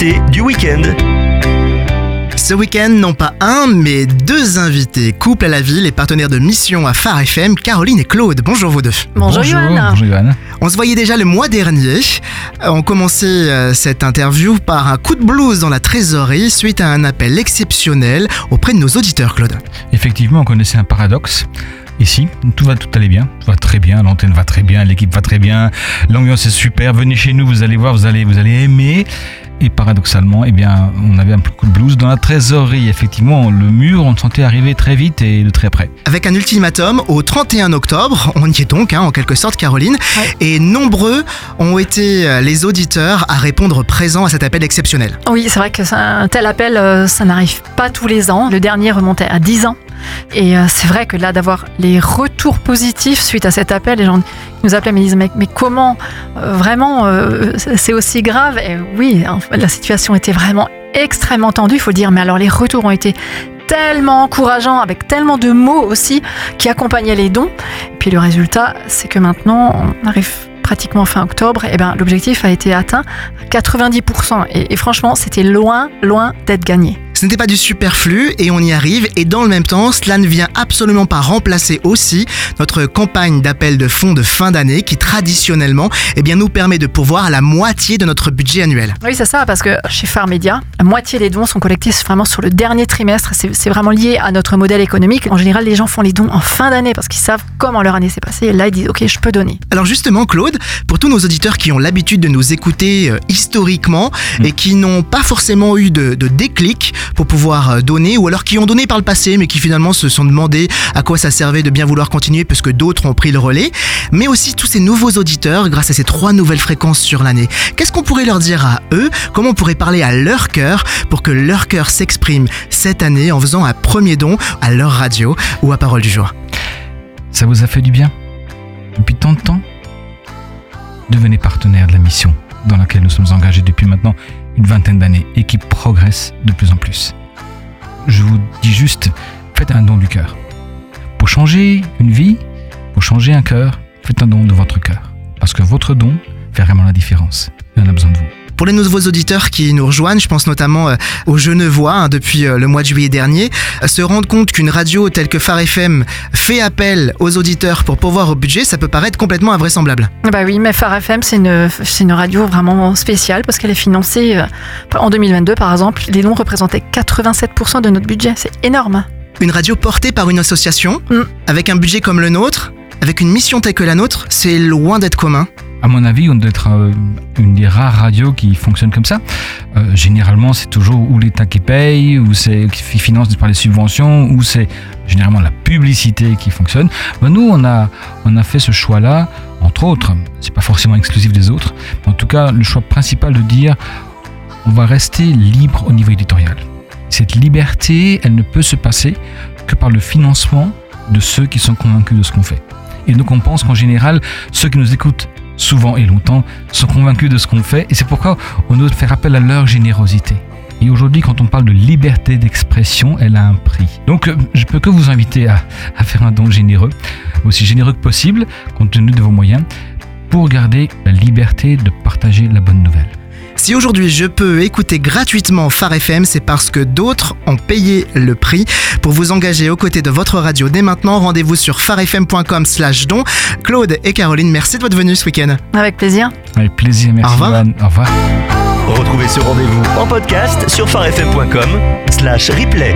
L'invité du week-end. Ce week-end, non pas un, mais deux invités. Couple à la ville et partenaires de mission à Phare FM, Caroline et Claude. Bonjour vous deux. Bonjour, Johan. bonjour Johan. On se voyait déjà le mois dernier. Euh, On commençait euh, cette interview par un coup de blues dans la trésorerie suite à un appel exceptionnel auprès de nos auditeurs, Claude. Effectivement, on connaissait un paradoxe. Ici, tout va, tout allait bien, tout va très bien, l'antenne va très bien, l'équipe va très bien, l'ambiance est super, venez chez nous, vous allez voir, vous allez, vous allez aimer. Et paradoxalement, eh bien, on avait un coup de blues dans la trésorerie. Effectivement, le mur, on le sentait arriver très vite et de très près. Avec un ultimatum au 31 octobre, on y est donc hein, en quelque sorte Caroline, Ouais. et nombreux ont été euh, les auditeurs à répondre présent à cet appel exceptionnel. Oui, c'est vrai que un tel appel, euh, ça n'arrive pas tous les ans. Le dernier remontait à 10 ans. Et euh, c'est vrai que là, d'avoir les retours positifs suite à cet appel, les gens nous appelaient, mais ils disaient, mais, comment euh, Vraiment, euh, c'est aussi grave Et oui, la situation était vraiment extrêmement tendue, il faut le dire. Mais alors, les retours ont été tellement encourageants, avec tellement de mots aussi, qui accompagnaient les dons. Et puis le résultat, c'est que maintenant, on arrive pratiquement fin octobre, et ben, l'objectif a été atteint à 90%. Et, et franchement, c'était loin, loin d'être gagné. Ce n'était pas du superflu et on y arrive et dans le même temps, cela ne vient absolument pas remplacer aussi notre campagne d'appel de fonds de fin d'année qui traditionnellement eh bien, nous permet de pourvoir à la moitié de notre budget annuel. Oui, c'est ça, parce que chez Phare Media, la moitié des dons sont collectés vraiment sur le dernier trimestre. C'est vraiment lié à notre modèle économique. En général, les gens font les dons en fin d'année parce qu'ils savent comment leur année s'est passée. Et là, ils disent, OK, je peux donner. Alors justement, Claude, pour tous nos auditeurs qui ont l'habitude de nous écouter euh, historiquement Mm. et qui n'ont pas forcément eu de, de déclic pour pouvoir euh, donner, ou alors qui ont donné par le passé mais qui finalement se sont demandé à quoi ça servait de bien vouloir continuer parce que d'autres ont pris le relais, mais aussi tous ces nouveaux auditeurs grâce à ces trois nouvelles fréquences sur l'année. Qu'est-ce qu'on pourrait leur dire à eux? Comment on pourrait parler à leur cœur pour que leur cœur s'exprime cette année en faisant un premier don à leur radio ou à Parole du jour? Ça vous a fait du bien? Depuis tant de temps? Devenez partenaire de la mission dans laquelle nous sommes engagés depuis maintenant une vingtaine d'années et qui progresse de plus en plus. Je vous dis juste, faites un don du cœur. Pour changer une vie, pour changer un cœur, faites un don de votre cœur. Parce que votre don fait vraiment la différence. Et on a besoin de vous. Pour les nouveaux auditeurs qui nous rejoignent, je pense notamment euh, aux Genevois hein, depuis euh, le mois de juillet dernier, euh, se rendre compte qu'une radio telle que Phare FM fait appel aux auditeurs pour pourvoir au budget, ça peut paraître complètement invraisemblable. Bah oui, mais Phare FM, c'est une, c'est une radio vraiment spéciale parce qu'elle est financée en 2022, par exemple. Les dons représentaient 87% de notre budget. C'est énorme. Une radio portée par une association, Mm. avec un budget comme le nôtre, avec une mission telle que la nôtre, c'est loin d'être commun. À mon avis, on doit être euh, une des rares radios qui fonctionne comme ça. Euh, généralement, c'est toujours ou l'État qui paye, ou c'est qui finance par les subventions, ou c'est généralement la publicité qui fonctionne. Ben, nous, on a, on a fait ce choix-là, entre autres. C'est pas forcément exclusif des autres, mais en tout cas, le choix principal de dire on va rester libre au niveau éditorial. Cette liberté, elle ne peut se passer que par le financement de ceux qui sont convaincus de ce qu'on fait. Et donc, on pense qu'en général, ceux qui nous écoutent souvent et longtemps, sont convaincus de ce qu'on fait et c'est pourquoi on doit faire appel à leur générosité. Et aujourd'hui, quand on parle de liberté d'expression, elle a un prix. Donc, euh, je peux que vous inviter à, à faire un don généreux, aussi généreux que possible, compte tenu de vos moyens, pour garder la liberté de partager la bonne nouvelle. Si aujourd'hui je peux écouter gratuitement Phare FM, c'est parce que d'autres ont payé le prix. Pour vous engager aux côtés de votre radio dès maintenant, rendez-vous sur pharefm.com slash don. Claude et Caroline, merci de votre venue ce week-end. Avec plaisir. Avec plaisir, merci Au revoir. Johan. Au revoir. Retrouvez ce rendez-vous en podcast sur farfm.com slash replay.